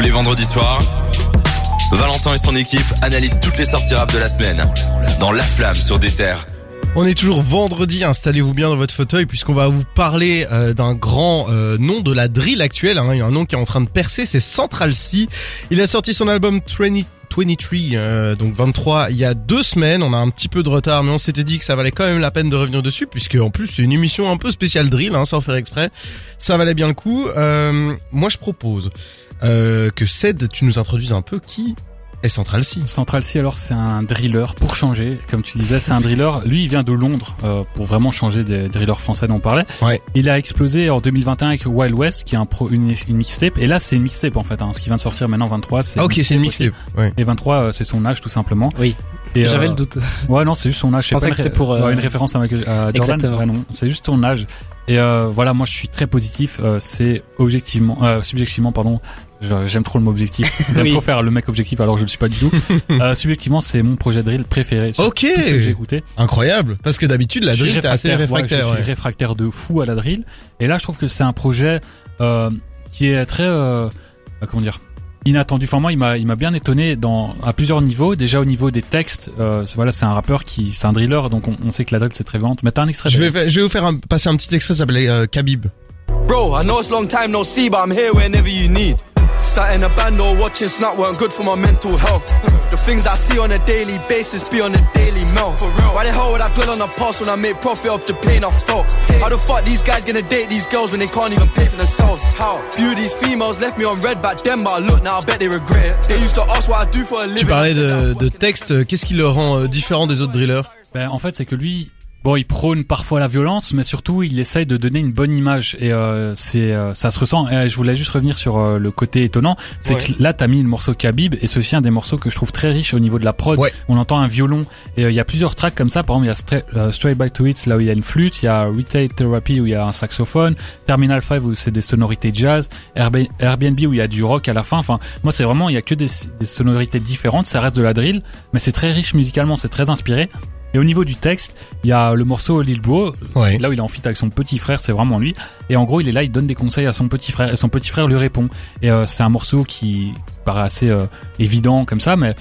Tous les vendredis soirs, Valentin et son équipe analysent toutes les sorties rap de la semaine dans La Flamme sur des terres. On est toujours vendredi, installez-vous bien dans votre fauteuil puisqu'on va vous parler euh, d'un grand euh, nom de la drill actuelle, hein. il y a un nom qui est en train de percer, c'est Central C. Il a sorti son album 20, 23, euh, donc 23, il y a deux semaines, on a un petit peu de retard mais on s'était dit que ça valait quand même la peine de revenir dessus puisque en plus c'est une émission un peu spéciale drill, hein, sans faire exprès, ça valait bien le coup. moi je propose que Ced, tu nous introduises un peu qui et Central C. Central C, alors c'est un driller pour changer. Comme tu disais, c'est un driller. Lui, il vient de Londres euh, pour vraiment changer des drillers français dont on parlait. Ouais. Il a explosé en 2021 avec Wild West, qui est un pro, une, une mixtape. Et là, c'est une mixtape en fait. Hein. Ce qui vient de sortir maintenant, 23, c'est. Ah, ok, c'est une mixtape. Ouais. Et 23, euh, c'est son âge tout simplement. Oui. J'avais le doute. Ouais, non, c'est juste son âge. Je pensais que c'était pour ouais, une référence à, Michael, Jordan. Exactement. Ouais, non, c'est juste ton âge. Et euh, voilà, moi je suis très positif. Euh, c'est objectivement, euh, subjectivement, pardon. J'aime trop le mot objectif. J'aime Oui. trop faire le mec objectif alors que je le suis pas du tout. euh, subjectivement, c'est mon projet drill préféré. sur Ok. que j'ai écouté. Incroyable, parce que d'habitude la Je drill t'es assez ouais, réfractaire. je ouais. suis réfractaire de fou à la drill. Et là, je trouve que c'est un projet euh, qui est très, euh, comment dire, inattendu. Enfin moi, il m'a, il m'a bien étonné dans à plusieurs niveaux. Déjà au niveau des textes, euh, c'est- voilà, c'est un rappeur qui, c'est un driller, donc on, on sait que la drill c'est très violente. Mais t'as un extrait. Je vais, je vais vous faire un- passer un petit extrait, ça s'appelle euh, Khabib. Bro, I know it's long time no see, but I'm here whenever you need. Sat in a band or watching Snap weren't good for my mental health. The things that I see on a daily basis be on a daily melt. Why the hell would I dwell on the past when I make profit off the pain I felt? How the fuck these guys gonna date these girls when they can't even pay for themselves? How? Few of these females left me on red back then, but I look now, I bet they regret it. They used to ask what I do for a living. Tu parlais de, de texte, qu'est-ce qui le rend euh, différent des autres drillers? Ben, en fait, c'est que lui, bon, il prône parfois la violence, mais surtout, il essaye de donner une bonne image et euh, c'est, euh, ça se ressent. Et je voulais juste revenir sur euh, le côté étonnant, c'est Ouais. que là, t'as mis le morceau Khabib et c'est aussi un des morceaux que je trouve très riche au niveau de la prod. Ouais. On entend un violon et euh, il y a plusieurs tracks comme ça. Par exemple, il y a Stra- euh, Straight Back to It là où il y a une flûte, il y a Retail Therapy où il y a un saxophone, Terminal 5 où c'est des sonorités jazz, Airb- Airbnb où il y a du rock à la fin. Enfin, moi, c'est vraiment, il y a que des, des sonorités différentes. Ça reste de la drill, mais c'est très riche musicalement, c'est très inspiré. Et au niveau du texte, il y a le morceau Lil Bro, Ouais. là où il est en feat avec son petit frère, c'est vraiment lui. Et en gros, il est là, il donne des conseils à son petit frère, et son petit frère lui répond. Et euh, c'est un morceau qui paraît assez euh, évident comme ça, mais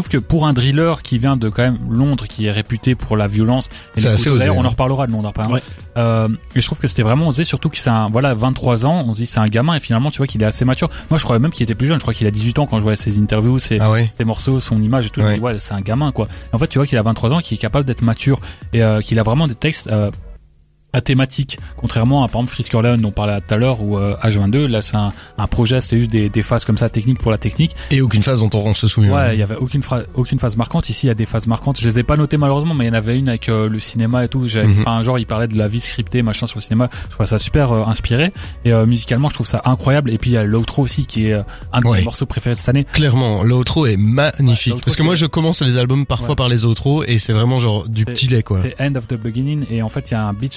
trouve que pour un driller qui vient de quand même Londres, qui est réputé pour la violence, et C'est les couteaux, osé, d'ailleurs, on en reparlera de Londres après. Ouais. Euh, et je trouve que c'était vraiment osé, surtout que c'est un, voilà, 23 ans, on se dit c'est un gamin, et finalement, tu vois qu'il est assez mature. Moi, je croyais même qu'il était plus jeune, je crois qu'il a 18 ans quand je voyais ses interviews, ses, Ah ouais. ses morceaux, son image et tout. Je me Ouais. dis, ouais, c'est un gamin, quoi. En fait, tu vois qu'il a 23 ans, qu'il est capable d'être mature et euh, qu'il a vraiment des textes euh, à thématique. Contrairement à, par exemple, Frisker Leon, dont on parlait tout à l'heure, ou euh, H22, là, c'est un, un projet, c'était juste des, des phases comme ça, techniques pour la technique. Et aucune phase dont on se souvient. Ouais, il y avait aucune, aucune phase marquante. Ici, il y a des phases marquantes. Je les ai pas notées malheureusement, mais il y en avait une avec euh, le cinéma et tout. Mhm. Enfin, genre, il parlait de la vie scriptée, machin, sur le cinéma. Je trouve ça super euh, inspiré. Et euh, musicalement, je trouve ça incroyable. Et puis, il y a l'outro aussi, qui est euh, un de Ouais. mes morceaux préférés de cette année. Clairement, l'outro est magnifique. Ouais, Parce que moi, je commence les albums parfois Ouais. par les outros et c'est vraiment genre du petit lait, quoi. C'est End of the Beginning et en fait il y a un beat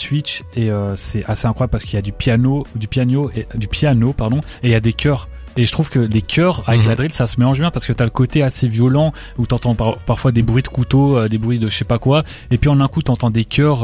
et euh, c'est assez incroyable parce qu'il y a du piano, du piano et du piano pardon et il y a des chœurs. Et je trouve que les chœurs avec Mhm. la drill ça se mélange bien parce que t'as le côté assez violent où t'entends par- parfois des bruits de couteau, euh, des bruits de je sais pas quoi et puis en un coup t'entends des chœurs.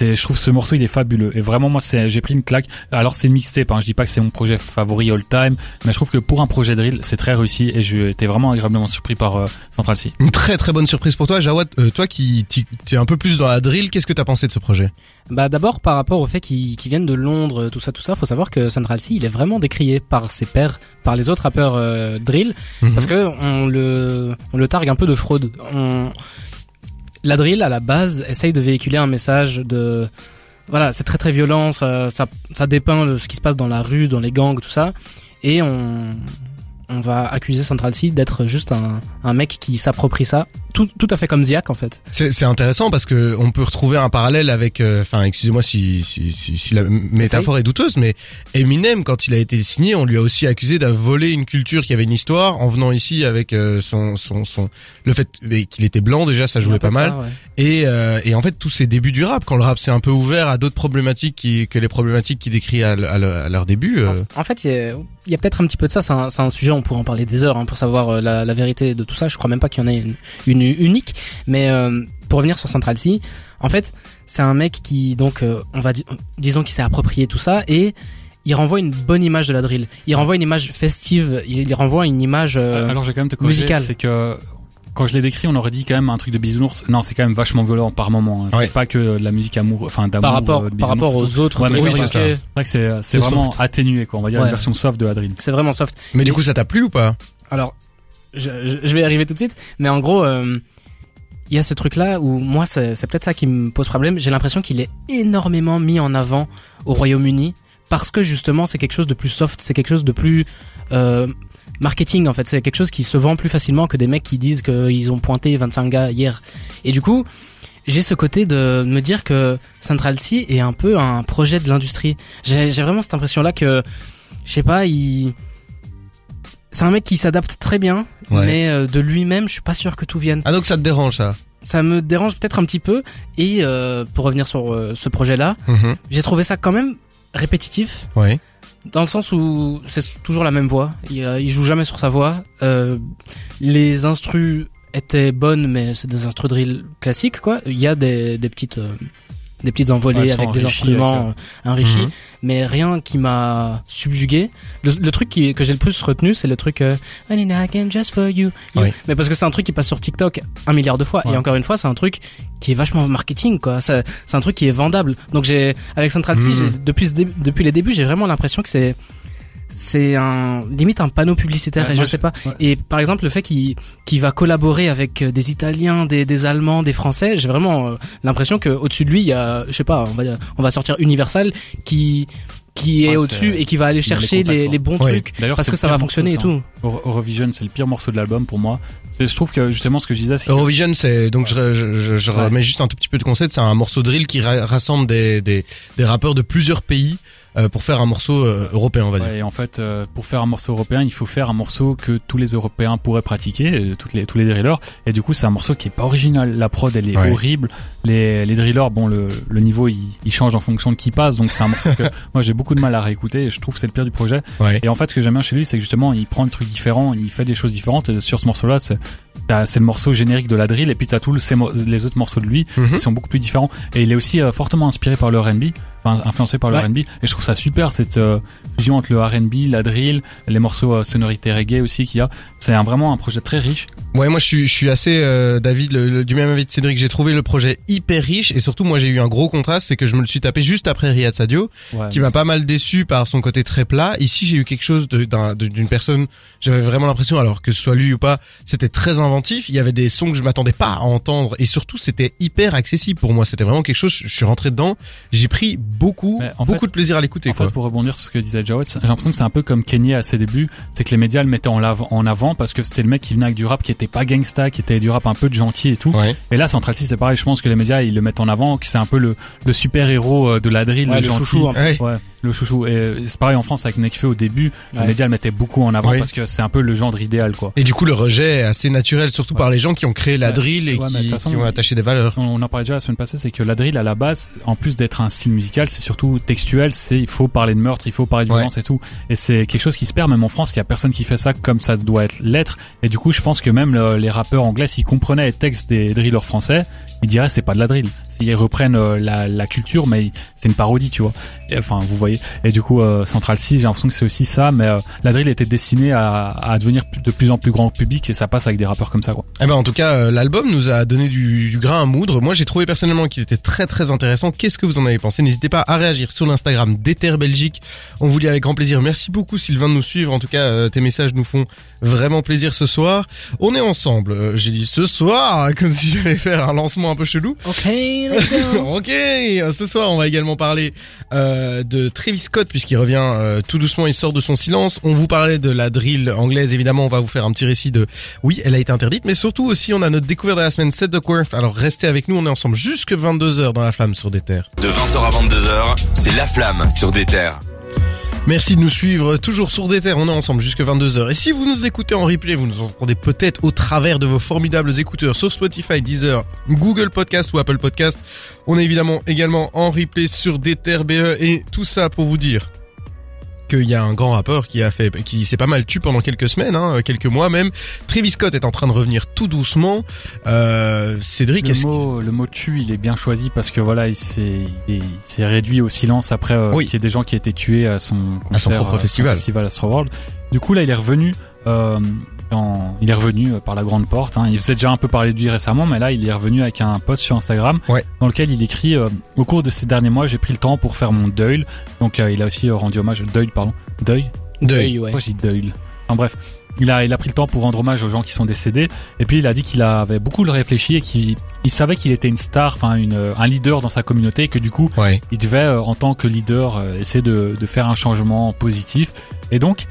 C'est, je trouve ce morceau il est fabuleux et vraiment moi c'est, j'ai pris une claque. Alors c'est une mixtape, hein, je dis pas que c'est mon projet favori all time, mais je trouve que pour un projet drill c'est très réussi et j'ai été vraiment agréablement surpris par euh, Central C. Une très très bonne surprise pour toi, Jawad. Euh, toi qui t'y- tu es un peu plus dans la drill, qu'est-ce que t'as pensé de ce projet? Bah d'abord par rapport au fait qu'ils viennent de Londres, tout ça, tout ça, faut savoir que Central C, il est vraiment décrié par ses pairs, par les autres rappeurs euh, drill, parce que on le, on le targue un peu de fraude. On, la drill à la base essaye de véhiculer un message de, voilà, c'est très très violent, ça, ça, ça dépeint ce qui se passe dans la rue, dans les gangs, tout ça, et on, on va accuser Central C d'être juste un, un mec qui s'approprie ça, tout, tout à fait comme Ziak en fait. C'est intéressant parce que on peut retrouver un parallèle avec, euh, enfin, excusez-moi si, si, si, si la métaphore est douteuse, mais Eminem, quand il a été signé, on lui a aussi accusé d'avoir volé une culture qui avait une histoire en venant ici avec euh, son, son, son, le fait qu'il était blanc déjà, ça jouait pas mal. ça, ouais. Et, euh, et en fait, tous ces débuts du rap, quand le rap s'est un peu ouvert à d'autres problématiques qui, que les problématiques qu'il décrit à, à, le- à leur début. En fait, il y a, peut-être un petit peu de ça. C'est un, un sujet, on pourrait en parler des heures hein, pour savoir la, la vérité de tout ça. Je crois même pas qu'il y en ait une, une unique. Mais euh, pour revenir sur Central C, en fait, c'est un mec qui, donc, euh, on va di- disons qu'il s'est approprié tout ça et il renvoie une bonne image de la drill. Il renvoie une image festive. Il, renvoie une image. euh, Alors, je vais quand même te corriger, musical. c'est que quand je l'ai décrit, on aurait dit quand même un truc de bisounours. Non, c'est quand même vachement violent par moment. hein. Ouais. C'est pas que de la musique amour, enfin d'amour. par rapport, euh, par rapport aux autres Ouais, oui, c'est vrai que c'est vraiment soft. atténué, quoi. On va dire Ouais. une version soft de la drill. C'est vraiment soft. Mais du coup, ça t'a plu ou pas? Alors, je, vais y arriver tout de suite, mais en gros, euh, il y a ce truc-là où moi, c'est peut-être ça qui me pose problème. J'ai l'impression qu'il est énormément mis en avant au Royaume-Uni parce que justement, c'est quelque chose de plus soft, c'est quelque chose de plus euh, marketing en fait. C'est quelque chose qui se vend plus facilement que des mecs qui disent qu'ils ont pointé 25 gars hier. Et du coup, j'ai ce côté de me dire que Central C est un peu un projet de l'industrie. J'ai vraiment cette impression-là que, je sais pas, il c'est un mec qui s'adapte très bien, Ouais. mais euh, de lui-même, je suis pas sûr que tout vienne. Ah donc ça te dérange ça? Ça me dérange peut-être un petit peu. Et euh, pour revenir sur euh, ce projet-là, Mhm. j'ai trouvé ça quand même répétitif, Ouais. dans le sens où c'est toujours la même voix. Il, euh, il joue jamais sur sa voix. Les instrus étaient bonnes, mais c'est des instrus drill classiques, quoi. Il y a des, des petites des petites envolées Ouais, avec des instruments avec, euh, enrichis, Mhm. mais rien qui m'a subjugué. Le, le truc qui, que j'ai le plus retenu, c'est le truc euh, just for you. you. Oui. Mais parce que c'est un truc qui passe sur TikTok un milliard de fois. Ouais. Et encore une fois, c'est un truc qui est vachement marketing, quoi. C'est un truc qui est vendable. Donc j'ai, avec Central C, Mhm. j'ai- depuis, ce dé- depuis les débuts, j'ai vraiment l'impression que c'est, c'est un, limite un panneau publicitaire. Ouais, et je sais pas. ouais. Et par exemple, le fait qu'il, qu'il va collaborer avec euh, des Italiens, des, des Allemands, des Français, j'ai vraiment euh, l'impression que au-dessus de lui, il y a, je sais pas, on va, on va sortir Universal qui, qui est au-dessus et qui va aller chercher les, contacts, les bons Ouais. trucs parce que ça va morceau, fonctionner et tout. Euro- Eurovision, c'est le pire morceau de l'album pour moi. C'est, je trouve que justement ce que je disais, c'est Eurovision, c'est donc je, je, je, je Ouais. remets juste un tout petit peu de concept. C'est un morceau drill qui ra- rassemble des, des, des rappeurs de plusieurs pays pour faire un morceau euh, européen, on va dire. Ouais, et en fait, euh, pour faire un morceau européen, il faut faire un morceau que tous les Européens pourraient pratiquer, euh, toutes les, tous les drillers. Et du coup, c'est un morceau qui est pas original. La prod, elle est Ouais. horrible. Les, les drillers, bon, le, le niveau, il, il change en fonction de qui passe. Donc, c'est un morceau que moi, j'ai beaucoup de mal à réécouter. Et je trouve que c'est le pire du projet. Ouais. Et en fait, ce que j'aime bien chez lui, c'est que justement, il prend des trucs différents, il fait des choses différentes. Et sur ce morceau-là, c'est t'as- c'est le morceau générique de la drill. Et puis, t'as tous les autres morceaux de lui Mhm. qui sont beaucoup plus différents. Et il est aussi euh, fortement inspiré par le R&B, influencé par le Ouais. R&B. Et je trouve ça super cette euh, fusion entre le R&B, la drill, les morceaux euh, sonorités reggae aussi qu'il y a. C'est un, vraiment un projet très riche. Ouais, moi je suis, je suis assez euh, David le- le- du même avis de Cédric. J'ai trouvé le projet hyper riche et surtout moi j'ai eu un gros contraste, c'est que je me le suis tapé juste après Riyad Sadio, Ouais. qui m'a pas mal déçu par son côté très plat. Ici j'ai eu quelque chose d'une personne, j'avais vraiment l'impression, alors que ce soit lui ou pas, c'était très inventif. Il y avait des sons que je m'attendais pas à entendre et surtout c'était hyper accessible pour moi. C'était vraiment quelque chose. Je suis rentré dedans, j'ai pris beaucoup, beaucoup fait- de plaisir à l'écouter. En fait, pour rebondir sur ce que disait J'ai l'impression que c'est un peu comme Kenny à ses débuts, c'est que les médias le mettaient en, avant parce que c'était le mec qui venait avec du rap qui était pas gangsta, qui était du rap un peu de gentil et tout. Ouais. Et là, Central C, c'est pareil, je pense que les médias, ils le mettent en avant, que c'est un peu le, le super-héros euh, de la drill, Ouais, le le gentil. chouchou, hein. Ouais. Le chouchou. Et c'est pareil en France avec Nekfeu au début, Ouais. les médias le mettaient beaucoup en avant parce que c'est un peu le genre idéal, quoi. Et du coup le rejet est assez naturel, surtout Ouais. par les gens qui ont créé la Ouais. drill et qui, façon, qui ont attaché des valeurs. On on en parlait déjà la semaine passée, c'est que la drill à la base, en plus d'être un style musical, c'est surtout textuel. C'est il faut parler de meurtre, il faut parler de Ouais. et tout. Et c'est quelque chose qui se perd même en France. Il y a personne qui fait ça comme ça doit être l'être. Et du coup, je pense que même le- les rappeurs anglais, s'ils comprenaient les textes des drillers français, ils diraient c'est pas de la drill. Ils reprennent euh, la, la culture, mais c'est une parodie, tu vois. Et, enfin, vous voyez. Et du coup, euh, Central C, j'ai l'impression que c'est aussi ça. Mais euh, la drill était destinée à, à devenir de plus en plus grand public et ça passe avec des rappeurs comme ça, quoi. Eh ben en tout cas, l'album nous a donné du, du grain à moudre. Moi, j'ai trouvé personnellement qu'il était très très intéressant. Qu'est-ce que vous en avez pensé? N'hésitez pas à réagir sur l'Instagram d'Ether Belgique. On vous avec grand plaisir. Merci beaucoup Sylvain de nous suivre. En tout cas, euh, tes messages nous font vraiment plaisir ce soir. On est ensemble. Euh, j'ai dit ce soir, comme si j'allais faire un lancement un peu chelou. Ok, let's go. ok, ce soir on va également parler euh, de Travis Scott puisqu'il revient euh, tout doucement, il sort de son silence. On vous parlait de la drill anglaise, évidemment on va vous faire un petit récit de oui elle a été interdite, mais surtout aussi on a notre découverte de la semaine Set the Quirth. Alors restez avec nous, on est ensemble jusque 22h dans la flamme sur des terres. De 20h à 22h, c'est La Flamme sur des terres. Merci de nous suivre toujours sur des on est ensemble jusque 22h. Et si vous nous écoutez en replay, vous nous entendez peut-être au travers de vos formidables écouteurs sur Spotify, Deezer, Google Podcast ou Apple Podcast. On est évidemment également en replay sur des terres BE et tout ça pour vous dire qu'il y a un grand rappeur qui a fait, qui s'est pas mal tu pendant quelques semaines, hein, quelques mois même. Travis Scott est en train de revenir tout doucement. Euh, Cédric, Le mot, le mot tue, il est bien choisi parce que voilà, il s'est, il réduit au silence après euh, Oui. qu'il y ait des gens qui aient été tués à son À son propre euh, festival. festival Astroworld. Du coup, là, il est revenu. Euh, en- il est revenu euh, par la grande porte. Hein. Il faisait déjà un peu parler de lui récemment, mais là, il est revenu avec un post sur Instagram Ouais. dans lequel il écrit euh, Au cours de ces derniers mois, j'ai pris le temps pour faire mon deuil. Donc, euh, il a aussi euh, rendu hommage. Deuil, pardon. Deuil? Deuil. ouais. Pourquoi j'ai deuil? Enfin bref, il a, il a pris le temps pour rendre hommage aux gens qui sont décédés. Et puis il a dit qu'il avait beaucoup réfléchi et qu'il il savait qu'il était une star, enfin une, un leader dans sa communauté et que du coup Ouais. il devait euh, en tant que leader euh, essayer de, de faire un changement positif. Et donc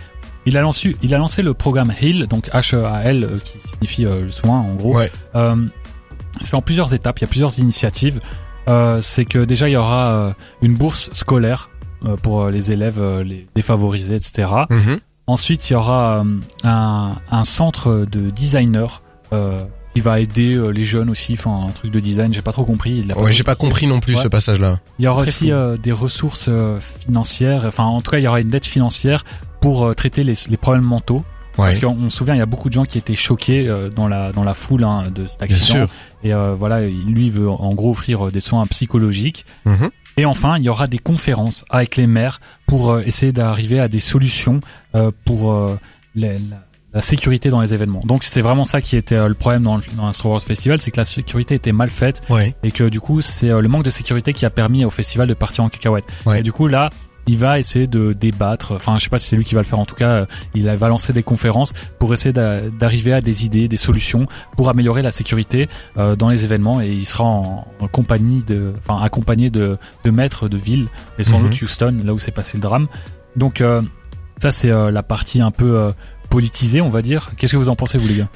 il a lancé, il a lancé le programme HEAL, donc H-A-L euh, qui signifie euh, le soin en gros. Ouais. Euh, c'est en plusieurs étapes, il y a plusieurs initiatives. Euh, c'est que déjà il y aura euh, une bourse scolaire euh, pour les élèves euh, les défavorisés, etc. Mhm. Ensuite, il y aura euh, un, un centre de designers euh, qui va aider euh, les jeunes aussi, enfin un truc de design, j'ai pas trop compris. il Ouais, j'ai pas compris non plus Ouais. ce passage-là. Il y aura aussi euh, des ressources euh, financières, enfin en tout cas il y aura une dette financière pour euh, traiter les, les problèmes mentaux. Ouais. Parce qu'on on se souvient, il y a beaucoup de gens qui étaient choqués euh, dans la dans la foule hein, de cet Bien accident. sûr. Et euh, voilà, lui veut en gros offrir des soins psychologiques. Mhm. Et enfin, il y aura des conférences avec les maires pour euh, essayer d'arriver à des solutions pour les- la, la sécurité dans les événements. Donc c'est vraiment ça qui était le problème dans, le- dans le Star Wars Festival, c'est que la sécurité était mal faite Ouais. et que du coup c'est le manque de sécurité qui a permis au festival de partir en cacahuète. Ouais. Et du coup là, il va essayer de débattre. Enfin, je sais pas si c'est lui qui va le faire. En tout cas, euh, il va lancer des conférences pour essayer d'a- d'arriver à des idées, des solutions pour améliorer la sécurité euh, dans les événements. Et il sera en, compagnie de, enfin, accompagné de, de maîtres de ville et sans Mhm. doute Houston, là où s'est passé le drame. Donc euh, ça, c'est la partie un peu politisée, on va dire. Qu'est-ce que vous en pensez, vous les gars?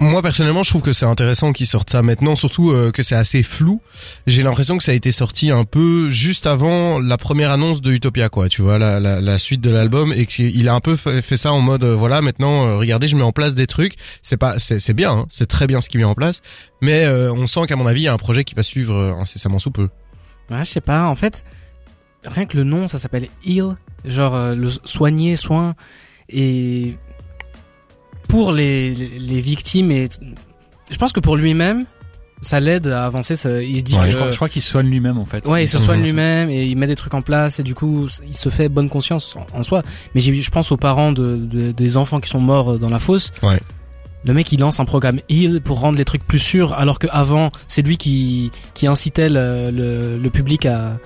Moi personnellement, je trouve que c'est intéressant qu'ils sortent ça maintenant, surtout euh, que c'est assez flou. J'ai l'impression que ça a été sorti un peu juste avant la première annonce de Utopia, quoi. Tu vois, la, la, la suite de l'album et qu'il a un peu fait, fait ça en mode euh, voilà, maintenant, euh, regardez, je mets en place des trucs. C'est pas, c'est c'est bien, hein, c'est très bien ce qu'il met en place, mais euh, on sent qu'à mon avis, il y a un projet qui va suivre euh, incessamment sous peu. Ouais, je sais pas, en fait, rien que le nom, ça s'appelle heal, genre euh, le soigner, soin, et pour les, les, victimes, et je pense que pour lui-même, ça l'aide à avancer, ça, il se dit Ouais, que- Je crois, crois qu'il soigne lui-même en fait. Ouais, il se soigne lui-même et il met des trucs en place et du coup, il se fait bonne conscience en, en soi. Mais je pense aux parents de, de- des enfants qui sont morts dans la fosse. Ouais. Le mec, il lance un programme heal pour rendre les trucs plus sûrs, alors que avant, c'est lui qui qui incitait le, le, le public à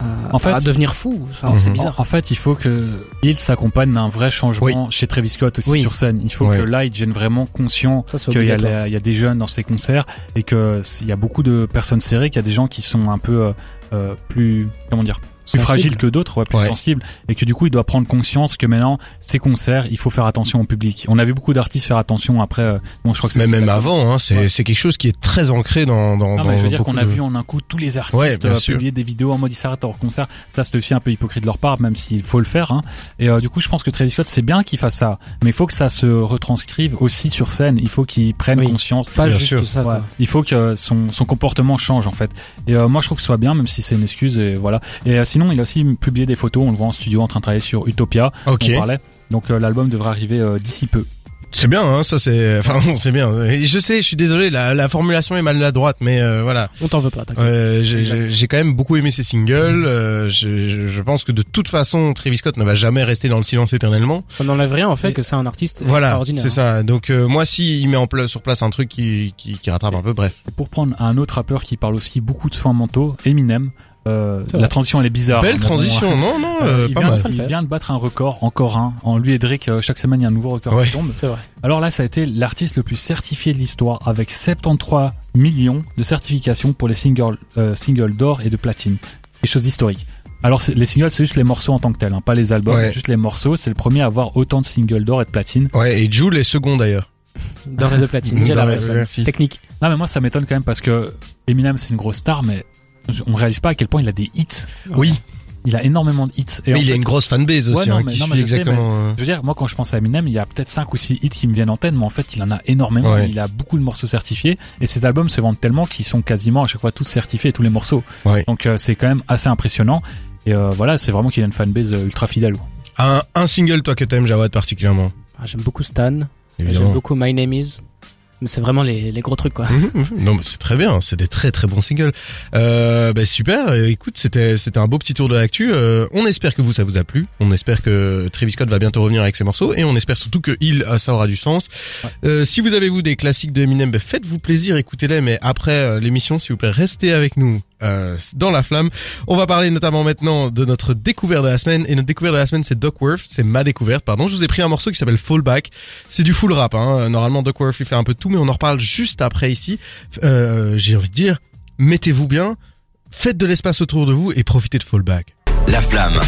à, En fait- à devenir fou. Enfin, c'est En, bizarre. en fait, il faut que il s'accompagne d'un vrai changement chez Travis Scott aussi Oui. sur scène. Il faut que là, il devienne vraiment conscient qu'il y, a il y des jeunes dans ses concerts et que s'il y a beaucoup de personnes serrées, qu'il y a des gens qui sont un peu euh, euh, plus comment dire plus Sensible. fragiles que d'autres, ouais, plus Ouais. sensibles, et que du coup il doit prendre conscience que maintenant ces concerts, il faut faire attention au public. On a vu beaucoup d'artistes faire attention après. euh, bon, je crois que c'est Mais même avant, hein, c'est Ouais. c'est quelque chose qui est très ancré dans dans. Non, dans mais je veux dire qu'on a de- vu en un coup tous les artistes euh, publier des vidéos en mode ils s'arrêtent hors concert. Ça, c'était aussi un peu hypocrite de leur part, même s'il faut le faire. Hein. Et euh, du coup, je pense que Travis Scott, c'est bien qu'il fasse ça, mais il faut que ça se retranscrive aussi sur scène. Il faut qu'il prenne Oui. conscience. Pas Bien juste sûr. ça. Quoi. Il faut que son, son comportement change en fait. Et euh, moi je trouve que ce soit bien, même si c'est une excuse. Et voilà. Et euh, sinon, il a aussi publié des photos. On le voit en studio en train de travailler sur Utopia. Ok. On parlait. Donc euh, l'album devrait arriver euh, d'ici peu. C'est bien, hein, ça c'est, enfin c'est bien. Je sais, je suis désolé, la, la formulation est maladroite, mais euh, voilà. On t'en veut pas. t'inquiète. Euh, j'ai- quand même beaucoup aimé ses singles. euh, je, je- je pense que de toute façon, Travis Scott ne va jamais rester dans le silence éternellement. Ça n'enlève rien en fait que c'est un artiste Voilà, extraordinaire. c'est ça. Donc euh, moi, si il met en place sur place un truc qui, qui, qui rattrape un peu, bref. Pour prendre un autre rappeur qui parle aussi beaucoup de soins mentaux, Eminem. Euh, la transition elle est bizarre. Belle bon, transition, non, non, Euh, euh, il, pas vient, mal. il vient de battre un record, encore un. En lui et Drake, chaque semaine il y a un nouveau record Ouais. qui tombe. Vrai. Alors là, ça a été l'artiste le plus certifié de l'histoire, avec 73 millions de certifications pour les singles, euh, singles d'or et de platine. Des choses historiques. Alors les singles, c'est juste les morceaux en tant que tels, hein, pas les albums, Ouais. juste les morceaux. C'est le premier à avoir autant de singles d'or et de platine. Ouais, et Jules est second d'ailleurs. D'or et de platine. J'ai la. Technique. Non mais moi ça m'étonne quand même parce que Eminem c'est une grosse star, mais on réalise pas à quel point il a des hits. Oui, Il a énormément de hits. Et mais il fait, a une grosse fanbase aussi, Ouais, non, hein, mais- qui non, suit mais je sais, exactement. euh, Je veux dire, moi quand je pense à Eminem, il y a peut-être 5 ou 6 hits qui me viennent en tête, mais en fait il en a énormément. Ouais. Il a beaucoup de morceaux certifiés et ses albums se vendent tellement qu'ils sont quasiment à chaque fois tous certifiés, tous les morceaux. Ouais. Donc euh, c'est quand même assez impressionnant. Et euh, voilà, c'est vraiment qu'il a une fanbase ultra fidèle. Un, un single, toi, que t'aimes, Jawad, particulièrement? Ah, j'aime beaucoup Stan. J'aime beaucoup My Name Is. C'est vraiment les, les gros trucs quoi. Mhm, mhm. non, mais c'est très bien. C'est des très très bons singles. Euh, bah, super. Euh, Écoute, c'était c'était un beau petit tour de l'actu. Euh, on espère que vous ça vous a plu. On espère que Travis Scott va bientôt revenir avec ses morceaux et on espère surtout que il euh, ça aura du sens. Euh, si vous avez vous des classiques de Eminem, bah, faites-vous plaisir, écoutez-les. Mais après euh, l'émission, s'il vous plaît, restez avec nous. Euh, dans la flamme. On va parler notamment maintenant de notre découverte de la semaine et notre découverte de la semaine c'est Duckworth, c'est ma découverte pardon. Je vous ai pris un morceau qui s'appelle Fallback. C'est du full rap hein. Normalement Duckworth il fait un peu tout mais on en reparle juste après ici. Euh, j'ai envie de dire mettez-vous bien, faites de l'espace autour de vous et profitez de Fallback. La flamme.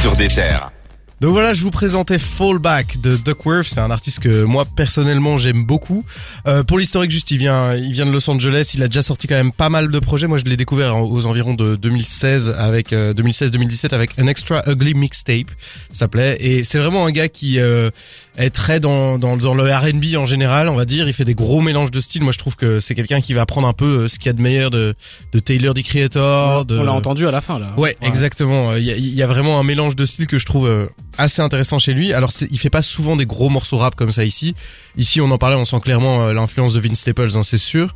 Sur des terres. Donc voilà, je vous présentais Fallback de Duckworth. C'est un artiste que moi personnellement j'aime beaucoup. Euh, pour l'historique, juste, il vient, il vient de Los Angeles. Il a déjà sorti quand même pas mal de projets. Moi, je l'ai découvert aux environs de 2016 avec euh, 2016-2017 avec An Extra Ugly Mixtape, ça s'appelait. Et c'est vraiment un gars qui euh, est très dans, dans dans le R&B en général, on va dire. Il fait des gros mélanges de styles. Moi, je trouve que c'est quelqu'un qui va prendre un peu euh, ce qu'il y a de meilleur de de Taylor, the Creator, de On l'a entendu à la fin là. Ouais, exactement. Il y a, il y a vraiment un mélange de styles que je trouve euh, assez intéressant chez lui. Alors, il fait pas souvent des gros morceaux rap comme ça ici. Ici, on en parlait, on sent clairement euh, l'influence de Vince Staples, hein, c'est sûr.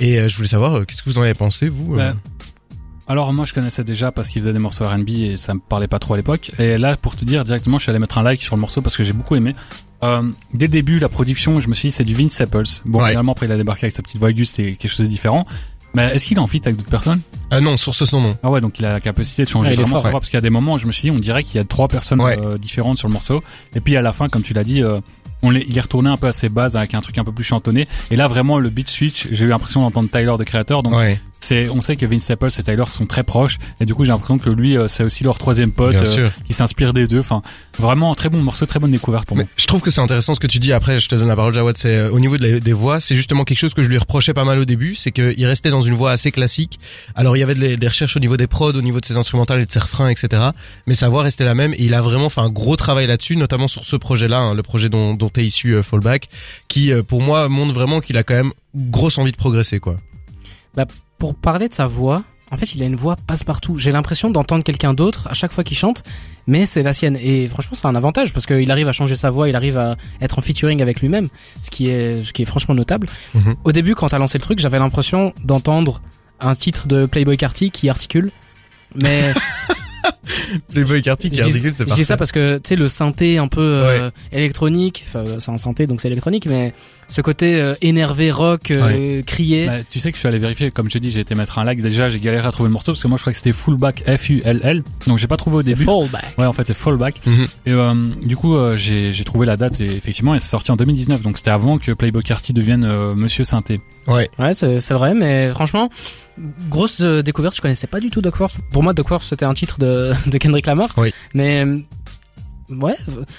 Et euh, je voulais savoir, euh, qu'est-ce que vous en avez pensé, vous euh Ouais. Alors moi je connaissais déjà parce qu'il faisait des morceaux R&B et ça me parlait pas trop à l'époque. Et là pour te dire directement je suis allé mettre un like sur le morceau parce que j'ai beaucoup aimé. Euh, dès le début la production je me suis dit c'est du Vince Staples. Bon Ouais. finalement après il a débarqué avec sa petite voix aiguë c'était quelque chose de différent. Mais est-ce qu'il est en feat avec d'autres personnes? Ah non, sur ce son, non. Ah ouais donc il a la capacité de changer Ah, il est vraiment fort, sa voix parce qu'il y a des moments où je me suis dit on dirait qu'il y a trois personnes Ouais. euh, différentes sur le morceau. Et puis à la fin comme tu l'as dit euh, on il est retourné un peu à ses bases avec un truc un peu plus chantonné. Et là vraiment le beat switch j'ai eu l'impression d'entendre Tyler de créateur donc Ouais, c'est on sait que Vince Staples et Tyler sont très proches et du coup j'ai l'impression que lui euh, c'est aussi leur troisième pote bien euh, sûr. qui s'inspire des deux enfin vraiment un très bon morceau très bonne découverte pour Mais moi je trouve que c'est intéressant ce que tu dis. Après, je te donne la parole, Jawad. C'est euh, au niveau de la- des voix, c'est justement quelque chose que je lui reprochais pas mal au début, c'est qu'il restait dans une voix assez classique. Alors il y avait des, des recherches au niveau des prods, au niveau de ses instrumentales et de ses refrains, etc. Mais sa voix restait la même. Et il a vraiment fait un gros travail là-dessus, notamment sur ce projet-là, hein, le projet dont, dont est issu euh, Fallback, qui euh, pour moi montre vraiment qu'il a quand même grosse envie de progresser, quoi. Pour parler de sa voix, en fait, il a une voix passe-partout. J'ai l'impression d'entendre quelqu'un d'autre à chaque fois qu'il chante, mais c'est la sienne. Et franchement, c'est un avantage parce qu'il arrive à changer sa voix, il arrive à être en featuring avec lui-même, ce qui est, ce qui est franchement notable. Mhm. Au début, quand t'as lancé le truc, j'avais l'impression d'entendre un titre de Playboy Carty qui articule. Mais Playboy Carty qui je, est dis, ridicule, c'est je dis ça parce que tu sais le synthé un peu euh, électronique, enfin c'est un synthé donc c'est électronique, mais ce côté euh, énervé rock, euh, crié. Bah, tu sais que je suis allé vérifier comme je te dis j'ai été mettre un like déjà j'ai galéré à trouver le morceau parce que moi je crois que c'était fullback F U L L. Donc j'ai pas trouvé au début. fallback. ouais en fait c'est fallback Mhm. et euh, du coup euh, j'ai trouvé la date et effectivement et c'est sorti en 2019 donc c'était avant que Playboy Carty devienne euh, Monsieur Synthé Ouais. Ouais, c'est vrai, mais franchement, grosse euh, découverte. Je connaissais pas du tout Duckworth. Pour moi, Duckworth c'était un titre de, de Kendrick Lamar. Oui. Mais euh, ouais,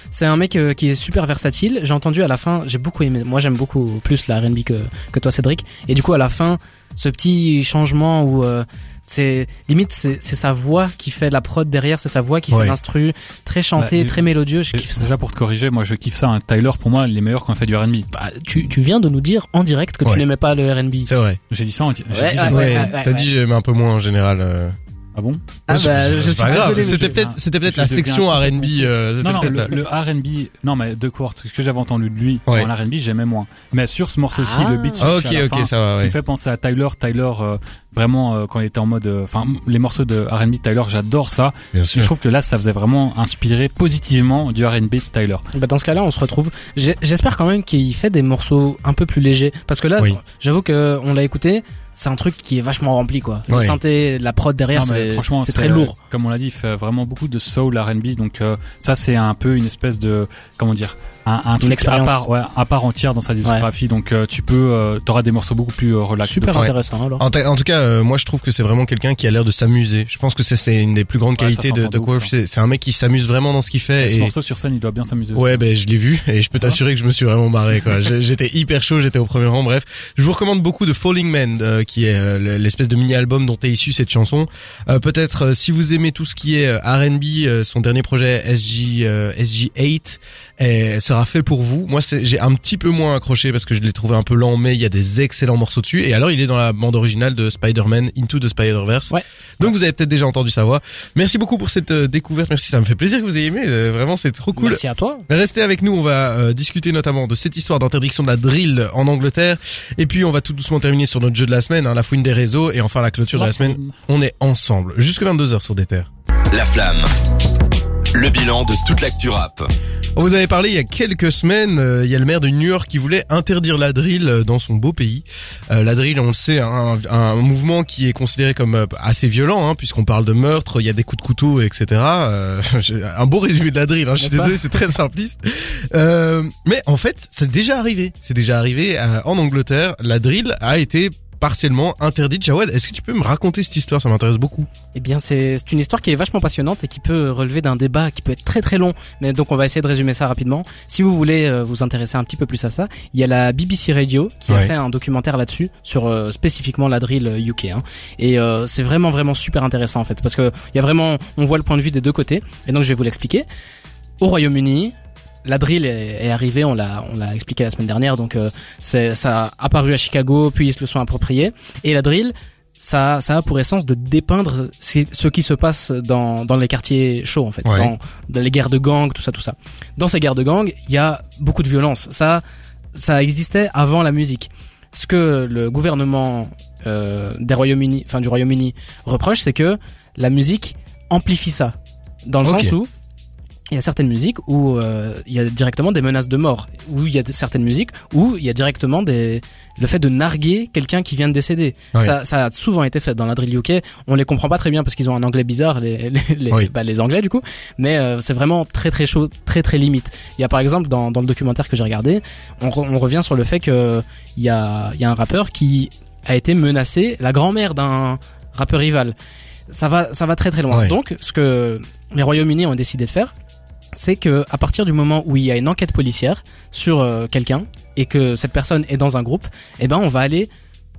c'est un mec euh, qui est super versatile. J'ai entendu à la fin, j'ai beaucoup aimé. Moi, j'aime beaucoup plus la R&B que que toi, Cédric. Et du coup, à la fin, ce petit changement où euh, c'est limite c'est c'est sa voix qui fait la prod derrière, c'est sa voix qui Ouais. fait l'instru, très chanté, Bah, très mélodieux. Je kiffe ça. déjà pour te corriger moi je kiffe ça hein. Tyler pour moi il est meilleur quand il fait du R&B Bah, tu tu viens de nous dire en direct que Ouais. tu n'aimais pas le R&B. C'est vrai. j'ai dit ça en- Ouais, dit- ouais, Ouais, ouais, ouais, t'as ouais. dit j'aime un peu moins en général. euh. Ah bon Ah Ouais, bah, je suis pas grave. C'était peut-être, c'était peut-être Je la section R&B. euh, Non, non, le, R&B, non, mais de Court, ce que j'avais entendu de lui Ouais. en R&B, j'aimais moins. Mais sur ce morceau-ci, Ah. le beat Ah, ok, ok, fin, ça va, il me fait penser à Tyler. Tyler, euh, vraiment, euh, quand il était en mode, euh, enfin, les morceaux de R&B de Tyler, j'adore ça. Bien Et sûr. je trouve que là, ça faisait vraiment inspirer positivement du R&B de Tyler. Bah dans ce cas-là, on se retrouve. J'espère quand même qu'il fait des morceaux un peu plus légers, parce que là, Oui. j'avoue que on l'a écouté, c'est un truc qui est vachement rempli quoi. Le Ouais. synthé, la prod derrière, c'est franchement, c'est très euh, lourd. Comme on l'a dit, il fait vraiment beaucoup de soul R&B. Donc euh, ça, c'est un peu une espèce de, comment dire, un, un truc à expérience. part, ouais, à part entière dans sa discographie. Donc euh, tu peux, euh, t'auras des morceaux beaucoup plus euh, relax. Super Ouais. intéressant alors. En, tout cas, euh, moi je trouve que c'est vraiment quelqu'un qui a l'air de s'amuser. Je pense que c'est- c'est une des plus grandes qualités de, de Quirf. hein. C'est c'est un mec qui s'amuse vraiment dans ce qu'il fait. Ce Et, morceau sur scène, il doit bien s'amuser. ouais, ben je l'ai vu et je peux t'assurer que je me suis vraiment marré. J'étais hyper chaud, j'étais au premier rang. Bref, je vous recommande beaucoup de Falling Man, euh, euh, qui est euh, l'espèce de mini-album dont est issue cette chanson. Euh, Peut-être euh, si vous aimez tout ce qui est R&B, son dernier projet SG euh, SG8 euh, sera fait pour vous. Moi, c'est- j'ai un petit peu moins accroché parce que je l'ai trouvé un peu lent, mais il y a des excellents morceaux dessus. Et alors, il est dans la bande originale de Spider-Man Into the Spider-Verse. Ouais. Donc, vous avez peut-être déjà entendu sa voix. Merci beaucoup pour cette euh, découverte. Merci, ça me fait plaisir que vous ayez aimé. Euh, vraiment, c'est trop cool. Merci à toi. Restez avec nous, on va euh, discuter notamment de cette histoire d'interdiction de la drill en Angleterre. Et puis on va tout doucement terminer sur notre jeu de la semaine, hein, la fouine des réseaux. Et enfin la clôture de la semaine, on est ensemble. Jusque 22h sur des terres. La flamme. Le bilan de toute l'actu rap. On vous avait parlé il y a quelques semaines, euh, il y a le maire de New York qui voulait interdire la drill euh, dans son beau pays. Euh, la drill, on le sait, hein, un, un mouvement qui est considéré comme assez violent, hein, puisqu'on parle de meurtre, il y a des coups de couteau, etc. Euh, un beau résumé de la drill, hein, je suis désolé, c'est très simpliste. Mais en fait, c'est déjà arrivé. C'est déjà arrivé en Angleterre. La drill a été partiellement interdite. Jawad, est-ce que tu peux me raconter cette histoire? Ça m'intéresse beaucoup. Eh bien, c'est une histoire qui est vachement passionnante et qui peut relever d'un débat qui peut être très très long. Mais donc, on va essayer de résumer ça rapidement. Si vous voulez euh, vous intéresser un petit peu plus à ça, il y a la BBC Radio qui a fait un documentaire là-dessus sur euh, spécifiquement la drill euh, UK. Hein. Et euh, c'est vraiment vraiment super intéressant en fait parce que il y a vraiment, on voit le point de vue des deux côtés. Et donc, je vais vous l'expliquer. Au Royaume-Uni. La drill est, est arrivée, on l'a, on l'a expliqué la semaine dernière, donc euh, c'est, ça a apparu à Chicago, puis ils se le sont approprié. Et la drill, ça, ça a pour essence de dépeindre ce qui se passe dans, dans les quartiers chauds en fait, Ouais. dans, dans les guerres de gangs, tout ça, tout ça. Dans ces guerres de gangs, il y a beaucoup de violence. Ça, ça existait avant la musique. Ce que le gouvernement euh, des Royaumes-Unis, enfin du Royaume-Uni, reproche, c'est que la musique amplifie ça, dans le sens où il y a certaines musiques où euh, il y a directement des menaces de mort, où il y a certaines musiques où il y a directement des le fait de narguer quelqu'un qui vient de décéder. Ça, ça a souvent été fait dans la drill UK. On les comprend pas très bien parce qu'ils ont un anglais bizarre, les les, les, Oui. bah, les anglais du coup. Mais euh, c'est vraiment très très chaud, très très limite. Il y a par exemple dans, dans le documentaire que j'ai regardé, on, re- on revient sur le fait que il y a il y a un rappeur qui a été menacé, la grand-mère d'un rappeur rival. Ça va ça va très très loin. Donc ce que les Royaumes-Unis ont décidé de faire, c'est que à partir du moment où il y a une enquête policière sur euh, quelqu'un et que cette personne est dans un groupe, eh ben on va aller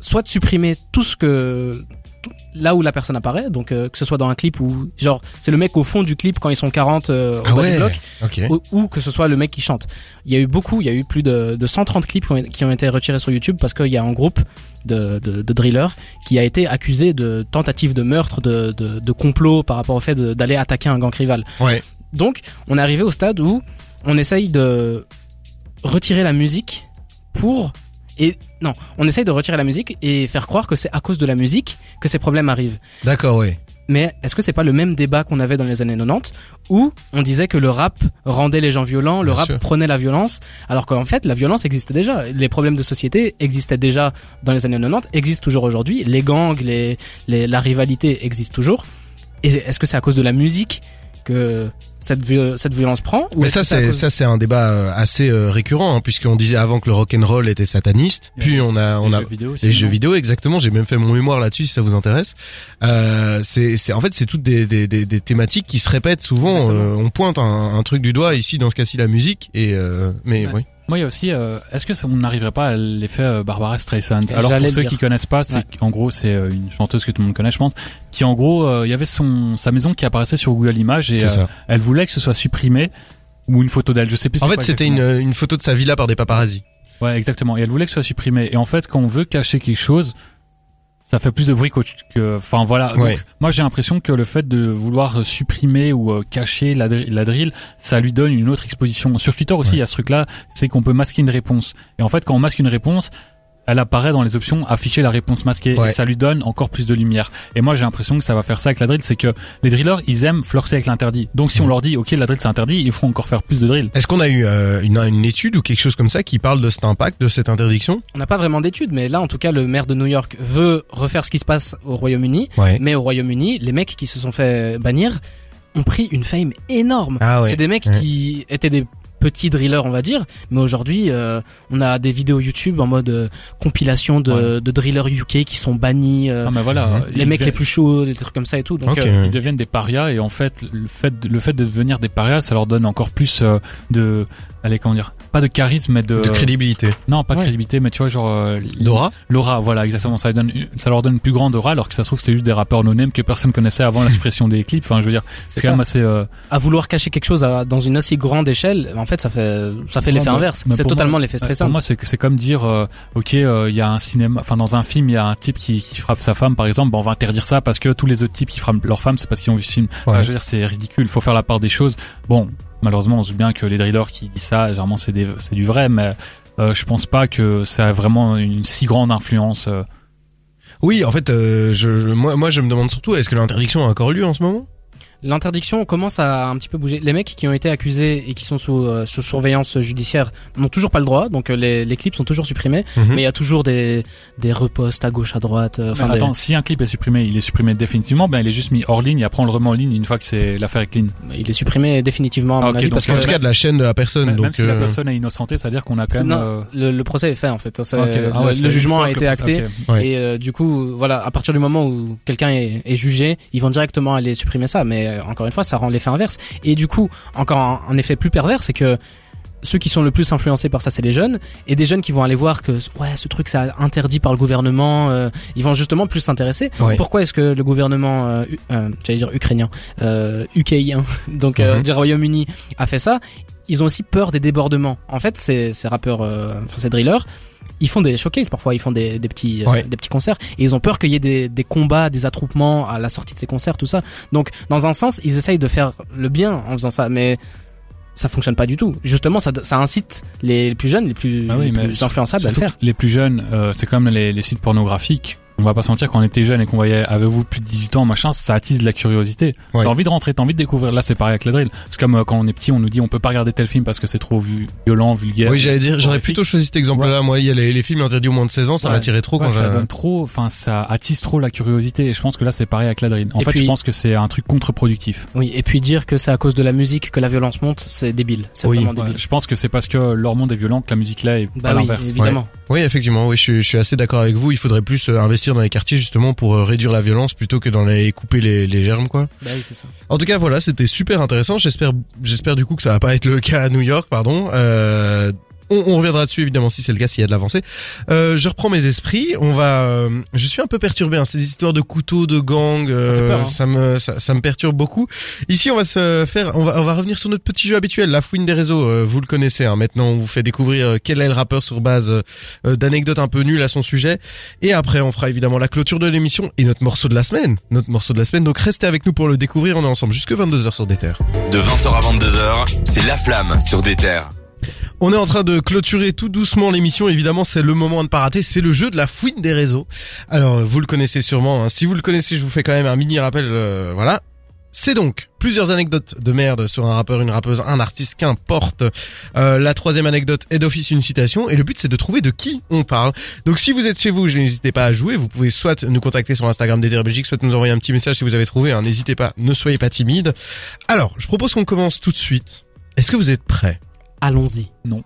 soit supprimer tout ce que tout- là où la personne apparaît, donc euh, que ce soit dans un clip ou genre c'est le mec au fond du clip quand ils sont 40 euh, au Ah bas ouais. du bloc, ou, ou que ce soit le mec qui chante. Il y a eu beaucoup, il y a eu plus de, de 130 clips qui ont, qui ont été retirés sur YouTube parce qu'il y a un groupe de, de, de drillers qui a été accusé de tentative de meurtre, de, de, complot par rapport au fait d'aller attaquer un gang rival. Ouais. Donc, on est arrivé au stade où on essaye de retirer la musique pour et non, on essaye de retirer la musique et faire croire que c'est à cause de la musique que ces problèmes arrivent. D'accord, oui. Mais est-ce que c'est pas le même débat qu'on avait dans les années 90 où on disait que le rap rendait les gens violents, le Bien rap sûr. prenait la violence, alors qu'en fait la violence existait déjà. Les problèmes de société existaient déjà dans les années 90, existent toujours aujourd'hui. Les gangs, les, les, la rivalité existe toujours. Et est-ce que c'est à cause de la musique que cette, cette violence prend ou Mais est-ce ça c'est cause- ça c'est un débat euh, assez euh, récurrent hein, puisqu'on disait avant que le rock and roll était sataniste, puis on a on Les a jeux vidéo aussi, les non jeux vidéo exactement, j'ai même fait mon mémoire là-dessus si ça vous intéresse. Euh, c'est c'est en fait c'est toutes des, des, des, des thématiques qui se répètent souvent euh, on pointe un, un truc du doigt ici dans ce cas-ci la musique et euh, mais Ouais. oui. Moi, il y a aussi, euh, est-ce que ça- on n'arriverait pas à l'effet euh, Barbara Streisand? Alors pour ceux dire. qui connaissent pas, c'est Ouais. en gros c'est euh, une chanteuse que tout le monde connaît, je pense, qui en gros, euh, il y avait son sa maison qui apparaissait sur Google Images et euh, elle voulait que ce soit supprimé ou une photo d'elle, je sais plus. En c'est fait c'était une une photo de sa villa par des paparazzis. Ouais, exactement. Et elle voulait que ce soit supprimé. Et en fait, quand on veut cacher quelque chose, ça fait plus de bruit que. Enfin voilà. Donc, Ouais. moi, j'ai l'impression que le fait de vouloir euh, supprimer ou euh, cacher la, la drill, ça lui donne une autre exposition. Sur Twitter aussi, Ouais. il y a ce truc-là, c'est qu'on peut masquer une réponse. Et en fait, quand on masque une réponse, elle apparaît dans les options afficher la réponse masquée Ouais. et ça lui donne encore plus de lumière. Et moi j'ai l'impression que ça va faire ça avec la drill, c'est que les drillers ils aiment flirter avec l'interdit. Donc si on leur dit ok la drill c'est interdit, ils feront encore faire plus de drill. Est-ce qu'on a eu euh, une, une étude ou quelque chose comme ça qui parle de cet impact de cette interdiction? On n'a pas vraiment d'études, mais là en tout cas le maire de New York veut refaire ce qui se passe au Royaume-Uni. Ouais. Mais au Royaume-Uni, les mecs qui se sont fait bannir ont pris une fame énorme. Ah ouais. C'est des mecs Ouais. qui étaient des petits drillers, on va dire. Mais aujourd'hui, euh, on a des vidéos YouTube en mode euh, compilation de, de drillers UK qui sont bannis. euh, Ah, mais voilà. Les mecs deviennent- les plus chauds, des trucs comme ça et tout. Donc, euh, ils deviennent des parias et en fait le fait de, le fait de devenir des parias ça leur donne encore plus euh, de allez comment dire pas de charisme mais de, De crédibilité. non pas de Ouais. crédibilité mais tu vois genre euh, Dora l'aura voilà exactement ça donne ça leur donne une plus grande aura alors que ça se trouve c'était juste des rappeurs no name que personne connaissait avant la suppression des clips enfin je veux dire c'est C'est quand ça. même assez euh, à vouloir cacher quelque chose à- dans une aussi grande échelle, en fait, ça fait ça fait l'effet inverse. C'est totalement l'effet Ouais, stressant. Pour moi, c'est que c'est comme dire, euh, ok, euh, il y a un cinéma, enfin dans un film, il y a un type qui, qui frappe sa femme, par exemple, ben, on va interdire ça parce que tous les autres types qui frappent leur femme, c'est parce qu'ils ont vu ce film. Enfin, Ouais. je veux dire, c'est ridicule. Il faut faire la part des choses. Bon, malheureusement, on se doute bien que les drillers qui disent ça, généralement, c'est du vrai, mais euh, je pense pas que ça a vraiment une si grande influence. euh. Oui, en fait, euh, je, je- moi, moi, je me demande surtout, est-ce que l'interdiction a encore lieu en ce moment? L'interdiction commence à un petit peu bouger. Les mecs qui ont été accusés et qui sont sous, euh, sous surveillance judiciaire n'ont toujours pas le droit, donc euh, les, les clips sont toujours supprimés, Mhm. mais il y a toujours des, des reposts à gauche, à droite. euh, Enfin, Mais des- attends, si un clip est supprimé, il est supprimé définitivement, ben il est juste mis hors ligne et après on le remet en ligne une fois que c'est l'affaire est clean. il est supprimé définitivement à Ah, avis parce que En tout cas, de la chaîne de la personne. Même, donc, même si la personne est innocentée, c'est-à-dire qu'on a quand c'est- même. non, euh, le, le procès est fait en fait. Le, ah ouais, le c'est jugement a été acté et euh, du coup, voilà, à partir du moment où quelqu'un est, est jugé, ils vont directement aller supprimer ça. Mais encore une fois, ça rend l'effet inverse. Et du coup, encore un, un effet plus pervers, c'est que ceux qui sont le plus influencés par ça, c'est les jeunes, et des jeunes qui vont aller voir que ouais, ce truc, c'est interdit par le gouvernement. euh, ils vont justement plus s'intéresser. Pourquoi est-ce que le gouvernement, euh, euh, j'allais dire ukrainien, euh, donc euh, Mhm. du Royaume-Uni, a fait ça Ils ont aussi peur des débordements. En fait, ces, ces rappeurs, euh, enfin ces drillers, ils font des showcases parfois, ils font des, des petits, euh, des petits concerts, et ils ont peur qu'il y ait des, des combats, des attroupements à la sortie de ces concerts, tout ça. Donc, dans un sens, ils essayent de faire le bien en faisant ça, mais ça fonctionne pas du tout. Justement, ça, ça incite les plus jeunes, les plus, Ah oui, les mais plus influençables à le faire. Les plus jeunes, euh, c'est comme les, les sites pornographiques. On va pas se mentir, quand on était jeune et qu'on voyait avez-vous plus de 18 ans, machin, ça attise de la curiosité. Ouais. T'as envie de rentrer, t'as envie de découvrir. Là, c'est pareil avec la drill. C'est comme euh, quand on est petit, on nous dit on peut pas regarder tel film parce que c'est trop violent, vulgaire. Oui, j'allais dire, j'aurais plutôt choisi cet exemple-là. Moi, il y a les, les films interdits au moins de 16 ans, ça Ouais. m'attirait trop Ouais, quand ça donne trop, enfin, ça attise trop la curiosité. Et je pense que là, c'est pareil avec la drill. En Et fait, puis- je pense que c'est un truc contre-productif. Oui, et puis dire que c'est à cause de la musique que la violence monte, c'est débile. C'est Oui. vraiment Ouais, débile. je pense que c'est parce que leur monde est violent que la musique là est Bah pas oui, l'inverse. évidemment. Oui, effectivement, oui, je, suis- je suis assez d'accord avec vous. Il faudrait plus euh, investir dans les quartiers justement pour euh, réduire la violence plutôt que dans les couper les, les germes, quoi. Bah oui, c'est ça. En tout cas, voilà, c'était super intéressant. J'espère, j'espère du coup que ça va pas être le cas à New York, pardon. Euh, on, on reviendra dessus évidemment si c'est le cas, s'il y a de l'avancée. Euh, je reprends mes esprits. On va, euh, je suis un peu perturbé. Hein, ces histoires de couteaux, de gangs, fait euh, peur, hein. ça me, ça, ça me perturbe beaucoup. Ici, on va se faire, on va, on va revenir sur notre petit jeu habituel, la fouine des réseaux. Euh, vous le connaissez. Hein, maintenant, on vous fait découvrir euh, quel est le rappeur sur base euh, d'anecdotes un peu nulles à son sujet. Et après, on fera évidemment la clôture de l'émission et notre morceau de la semaine. Notre morceau de la semaine. Donc, restez avec nous pour le découvrir. On est ensemble jusque 22h sur des terres. De 20h à 22h, c'est La Flamme sur des terres. On est en train de clôturer tout doucement l'émission. Évidemment, c'est le moment à ne pas rater. C'est le jeu de la fouine des réseaux. Alors, vous le connaissez sûrement. hein. Si vous le connaissez, je vous fais quand même un mini rappel. euh, voilà. C'est donc plusieurs anecdotes de merde sur un rappeur, une rappeuse, un artiste, qu'importe. Euh, la troisième anecdote est d'office une citation et le but c'est de trouver de qui on parle. Donc si vous êtes chez vous, n'hésitez pas à jouer. Vous pouvez soit nous contacter sur Instagram des Belgique, soit nous envoyer un petit message si vous avez trouvé. hein. N'hésitez pas, ne soyez pas timide. Alors, je propose qu'on commence tout de suite. Est-ce que vous êtes prêts? Allons-y. Non,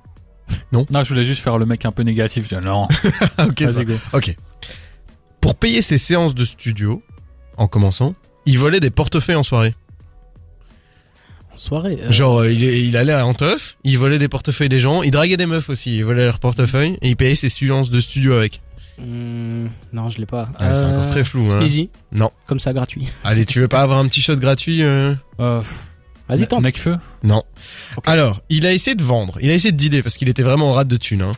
je voulais juste faire le mec un peu négatif. Je dis, Non, Ok, vas-y go. Ok. Pour payer ses séances de studio, en commençant, il volait des portefeuilles en soirée. En soirée. euh, Genre, euh, il, allait en teuf, il volait des portefeuilles des gens, il draguait des meufs aussi, il volait leurs portefeuilles et il payait ses séances de studio avec. hmm, non, je l'ai pas. Ah, c'est encore très flou. Hein. Sneezy. Non. Comme ça, gratuit. Allez, tu veux pas avoir un petit shot gratuit euh? Euh, Vas-y, tente. Mec feu. Non. Alors, il a essayé de vendre, il a essayé de dealer parce qu'il était vraiment en rate de thunes. Hein.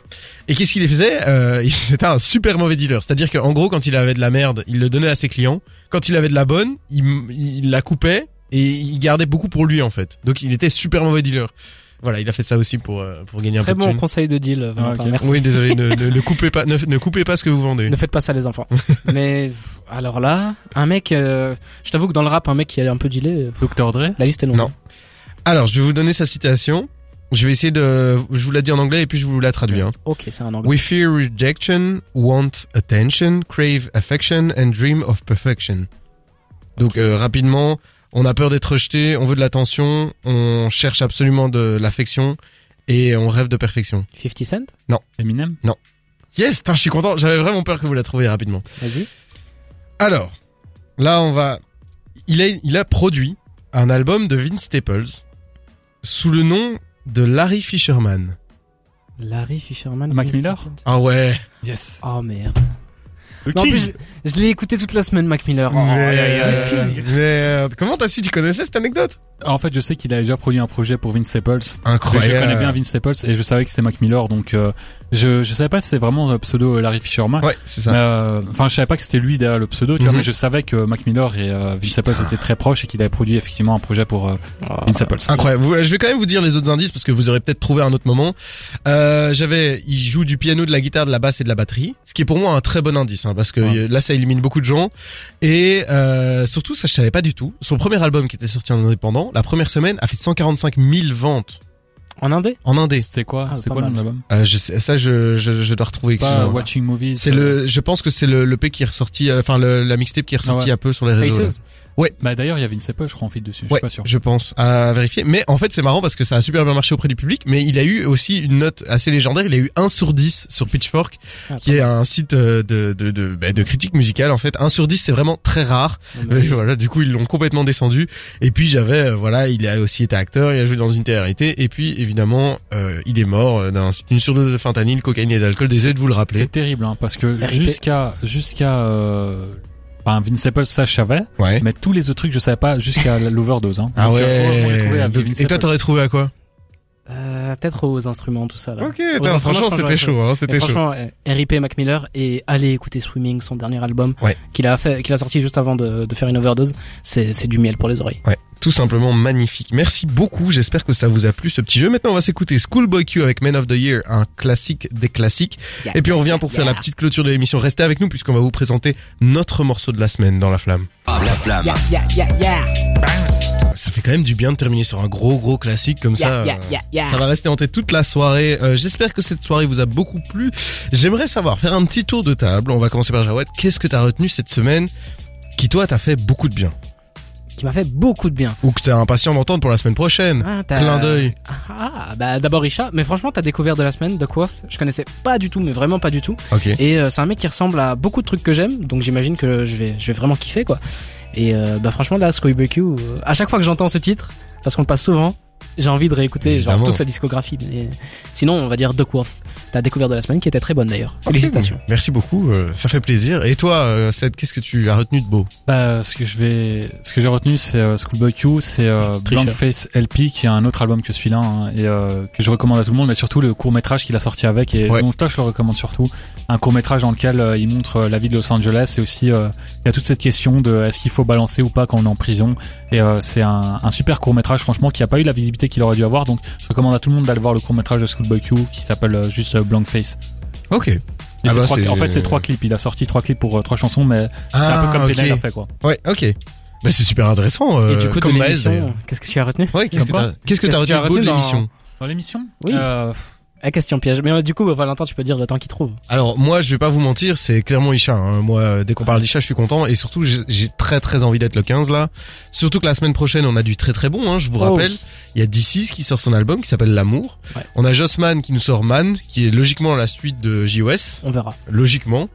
Et qu'est-ce qu'il faisait euh, il- C'était un super mauvais dealer. C'est-à-dire qu'en gros, quand il avait de la merde, il le donnait à ses clients. Quand il avait de la bonne, il, il la coupait et il gardait beaucoup pour lui en fait. Donc il était super mauvais dealer. Voilà, il a fait ça aussi pour euh, pour gagner un Très peu de bon thunes. conseil de deal, Valentin. ok. Merci. Oui, désolé, ne, ne, ne coupez pas, ne, ne coupez pas ce que vous vendez. Ne faites pas ça les enfants. Mais alors là, un mec, euh, je t'avoue que dans le rap, un mec qui a un peu dealé, euh, Dr Dre. la liste est longue. Non. Alors, je vais vous donner sa citation. Je vais essayer de, je vous la dis en anglais et puis je vous la traduis. Hein. Ok, c'est un anglais. We fear rejection, want attention, crave affection and dream of perfection. Donc euh, rapidement, on a peur d'être rejeté, on veut de l'attention, on cherche absolument de l'affection et on rêve de perfection. 50 Cent? Eminem? Yes, putain, je suis content. J'avais vraiment peur que vous la trouviez rapidement. Vas-y. Alors, là, on va. Il a, il a produit un album de Vince Staples sous le nom de Larry Fisherman. Larry Fisherman. Mac Miller. Ah ouais. Yes. Oh merde. Le Non, en King. plus, je, je l'ai écouté toute la semaine, Mac Miller. Oh, aïe, aïe, aïe. Merde. Comment t'as su Tu connaissais cette anecdote? En fait, je sais qu'il a déjà produit un projet pour Vince Staples. Incroyable. je connais bien Vince Staples et je savais que c'était Mac Miller, donc euh, je je savais pas si c'était vraiment le pseudo Larry Fisherman. Ouais, c'est Mais, ça. euh, Enfin, je savais pas que c'était lui derrière le pseudo, tu vois, Mhm. mais je savais que Mac Miller et euh, Vince Staples étaient très proches et qu'il avait produit effectivement un projet pour euh, Vince Staples. Incroyable. Vous- Je vais quand même vous dire les autres indices parce que vous aurez peut-être trouvé un autre moment. Euh, j'avais, il joue du piano, de la guitare, de la basse et de la batterie, ce qui est pour moi un très bon indice, hein, parce que Ouais. euh, là ça élimine beaucoup de gens. Et euh, surtout, ça je savais pas du tout. Son premier album qui était sorti en indépendant, la première semaine a fait 145 000 ventes En indé en indé. C'était quoi? Ah, pas quoi le nom de mal. l'album? Euh, je sais, ça je, je, je dois retrouver. Pas. Watching Movies. C'est euh, le, je pense que c'est le, le P qui est ressorti, euh, enfin la mixtape qui est ressorti Ah ouais. un peu sur les réseaux. là. Faces Bah d'ailleurs, il y a Vince Staples, je crois, en feat dessus. Je Ouais, suis pas sûr. je pense à vérifier. Mais en fait, c'est marrant parce que ça a super bien marché auprès du public. Mais il a eu aussi une note assez légendaire. Il a eu 1 sur 10 sur Pitchfork, Ah, qui est un site euh, de de de, bah, de critique musicale. En fait, 1 sur 10, c'est vraiment très rare. Et oui. voilà, du coup, ils l'ont complètement descendu. Et puis j'avais, euh, voilà, il a aussi été acteur. Il a joué dans une télé-réalité. Et puis évidemment, euh, il est mort d'un- d'une surdose de fentanyl, cocaïne et d'alcool. Désolé de vous le rappeler. C'est terrible, hein, parce que jusqu'à jusqu'à euh, enfin, Vince Staples, ça je savais, Ouais. mais tous les autres trucs je savais pas jusqu'à l'overdose. Hein. Ah Donc, euh, on ouais. à et toi, t'aurais trouvé à quoi Euh, Peut-être aux instruments, tout ça. Là. Ok, instruments, franchement, c'était chaud. Hein, c'était chaud. franchement, euh, RIP Mac Miller et allez écouter Swimming, son dernier album, Ouais. qu'il a fait, qu'il a sorti juste avant de, de faire une overdose. C'est, c'est du miel pour les oreilles. Ouais, tout simplement magnifique. Merci beaucoup, j'espère que ça vous a plu ce petit jeu. Maintenant, on va s'écouter Schoolboy Q avec Men of the Year, un classique des classiques. Et puis on revient pour faire la petite clôture de l'émission. Restez avec nous puisqu'on va vous présenter notre morceau de la semaine dans la flamme. La flamme. Yeah, yeah, yeah, yeah. Ça fait quand même du bien de terminer sur un gros gros classique comme ça. Yeah, yeah, yeah, yeah. Ça va rester en tête toute la soirée. Euh, J'espère que cette soirée vous a beaucoup plu. J'aimerais savoir, faire un petit tour de table. On va commencer par Jawed. Qu'est-ce que t'as retenu cette semaine qui toi t'a fait beaucoup de bien? Qui m'a fait beaucoup de bien. ou que t'es impatient d'entendre pour la semaine prochaine Ah, Clin d'œil. Ah, bah d'abord Isha, mais franchement t'as découvert de la semaine de Quoth, je connaissais pas du tout, mais vraiment pas du tout. Et euh, c'est un mec qui ressemble à beaucoup de trucs que j'aime, donc j'imagine que je vais, je vais vraiment kiffer quoi. Et euh, bah franchement là, Schoolboy Q, euh, à chaque fois que j'entends ce titre, parce qu'on le passe souvent, j'ai envie de réécouter genre toute sa discographie. Mais sinon, on va dire The Quoth, ta découverte de la semaine qui était très bonne d'ailleurs. Félicitations. Merci beaucoup, euh, ça fait plaisir. Et toi, euh, Seth, qu'est-ce que tu as retenu de beau? Bah, ce que je vais, ce que j'ai retenu, c'est euh, Schoolboy Q, c'est euh, Tricheur. Blank Face LP, qui est un autre album que celui-là, hein, et euh, que je recommande à tout le monde, mais surtout le court métrage qu'il a sorti avec, et Ouais. donc toi je le recommande surtout. Un court métrage dans lequel euh, il montre euh, la vie de Los Angeles, et aussi euh, il y a toute cette question de est-ce qu'il faut balancer ou pas quand on est en prison. Et euh, c'est un, un super court métrage, franchement, qui a pas eu la visibilité qu'il aurait dû avoir. Donc je recommande à tout le monde d'aller voir le court métrage de Schoolboy Q, qui s'appelle euh, juste euh, Blank Face. Ok. Et Ah bah, trois- en fait, c'est trois clips. Il a sorti trois clips pour euh, trois chansons, mais c'est un peu comme ok. Penel a fait quoi. Ouais, ok. Bah, c'est super intéressant. Euh, Et du coup comme de l'émission, qu'est-ce que tu as retenu? Ouais, qu'est-ce que Comme t'as qu'est-ce que t'as retenu retenu dans- l'émission? Dans l'émission? Oui. Euh, Ah, question piège. Mais euh, du coup, Valentin, tu peux dire le temps qu'il trouve. Alors moi, je vais pas vous mentir, c'est clairement Isha. hein. Moi, euh, dès qu'on parle d'Isha, je suis content et surtout, j'ai j'ai très très envie d'être le 15 là. Surtout que la semaine prochaine, on a du très très bon. Hein, je vous Oh. rappelle, il y a D6 qui sort son album qui s'appelle L'amour. Ouais. On a Jossman qui nous sort Man, qui est logiquement la suite de JOS. On verra. logiquement.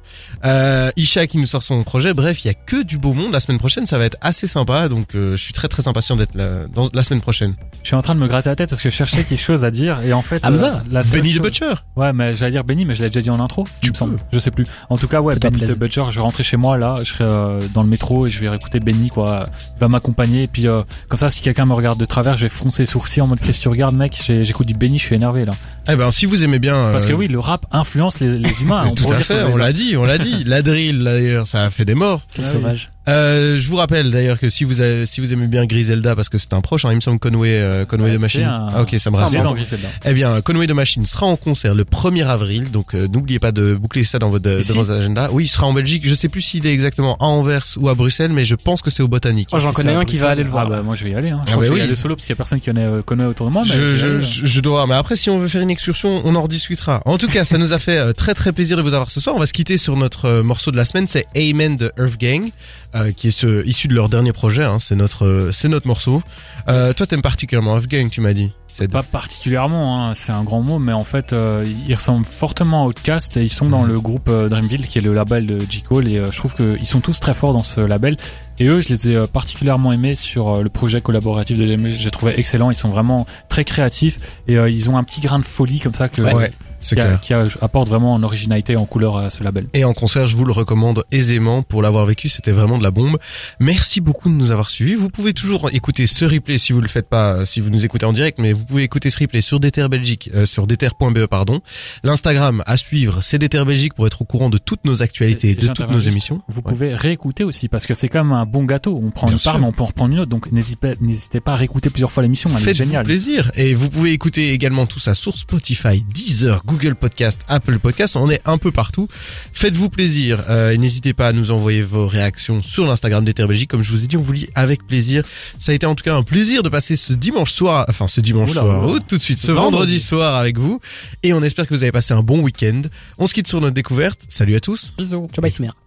Euh, Isha qui nous sort son projet. Bref, il y a que du beau monde. La semaine prochaine, ça va être assez sympa. Donc, euh, je suis très très impatient d'être là dans la semaine prochaine. Je suis en train de me gratter la tête parce que je cherchais quelque chose à dire et en fait. Hamza euh, la Benny the Butcher. Ouais, mais j'allais dire Benny, mais je l'ai déjà dit en intro. Tu me semble. peux. Je sais plus. En tout cas, ouais, Benny the. Butcher. Je vais rentrer chez moi là. Je serai euh, dans le métro et je vais réécouter Benny quoi. Il va m'accompagner et puis euh, comme ça, si quelqu'un me regarde de travers, je vais froncer les sourcils en mode qu'est-ce que tu regardes, mec? J'ai- J'écoute du Benny, je suis énervé là. Eh ben, si vous aimez bien. euh, Parce que oui, le rap influence les, les humains. on tout à fait, on l'a dit, on l'a dit. La drill, d'ailleurs, ça a fait des morts. Quel Ah oui. Euh, je vous rappelle d'ailleurs que si vous avez, si vous aimez bien Griselda, parce que c'est un proche, hein, il me semble Conway, euh, Conway Ouais, de Machine. un- Ah, ok, ça me rassure. bon dans Griselda. Eh bien, Conway de Machine sera en concert le 1er avril, donc euh, n'oubliez pas de boucler ça dans votre, Ici dans vos agendas. Oui, il sera en Belgique. Je sais plus s'il est exactement à Anvers ou à Bruxelles, mais je pense que c'est au Botanique. Oh, j'en Si connais un qui va aller le voir. Ah bah moi je vais y aller. Hein. Je Ah bah oui. aller solo parce qu'il y a personne qui connaît, euh, connaît autour de moi. Mais je, je, je, je dois, mais après si on veut faire une excursion, on en rediscutera. En tout cas, ça nous a fait euh, très très plaisir de vous avoir ce soir. On va se quitter sur notre morceau de la semaine, c'est Amen de Earth Gang. Euh, qui est ce, issu de leur dernier projet. Hein, c'est notre, c'est notre morceau. Euh, toi, t'aimes particulièrement Off-Gang, tu m'as dit. C'est Pas particulièrement, hein, c'est un grand mot, mais en fait, euh, ils ressemblent fortement à Outcast et ils sont dans Mhm. le groupe euh, Dreamville, qui est le label de J. Cole, et euh, je trouve qu'ils sont tous très forts dans ce label. Et eux, je les ai particulièrement aimés sur le projet collaboratif de DMG. J'ai trouvé excellent, ils sont vraiment très créatifs et euh, ils ont un petit grain de folie comme ça que, Ouais, qui, a- qui a- apporte vraiment en originalité en couleur à ce label. Et en concert, je vous le recommande aisément pour l'avoir vécu. C'était vraiment de la bombe. Merci beaucoup de nous avoir suivis. Vous pouvez toujours écouter ce replay si vous le faites pas, si vous nous écoutez en direct, mais vous pouvez écouter ce replay sur Déter Belgique, euh, sur déter.be pardon. L'Instagram à suivre, c'est Déter Belgique pour être au courant de toutes nos actualités, Et- et de toutes nos émissions. Vous Ouais. pouvez réécouter aussi parce que c'est comme un bon gâteau. On prend Bien une part, mais on peut en reprendre une autre. Donc n'hésitez pas, n'hésitez pas à réécouter plusieurs fois l'émission. Elle est Faites-vous géniale. plaisir. Et vous pouvez écouter également tout ça sur Spotify, Deezer, Google Podcast, Apple Podcast. On est un peu partout. Faites-vous plaisir. Euh, et n'hésitez pas à nous envoyer vos réactions sur l'Instagram d'Ether Belgique. Comme je vous ai dit, on vous lit avec plaisir. Ça a été en tout cas un plaisir de passer ce dimanche soir, enfin ce dimanche Oula, soir, oula. ou tout de suite, ce Vendredi. vendredi soir avec vous. Et on espère que vous avez passé un bon week-end. On se quitte sur notre découverte. Salut à tous. Bisous. Ciao, bye, Simir.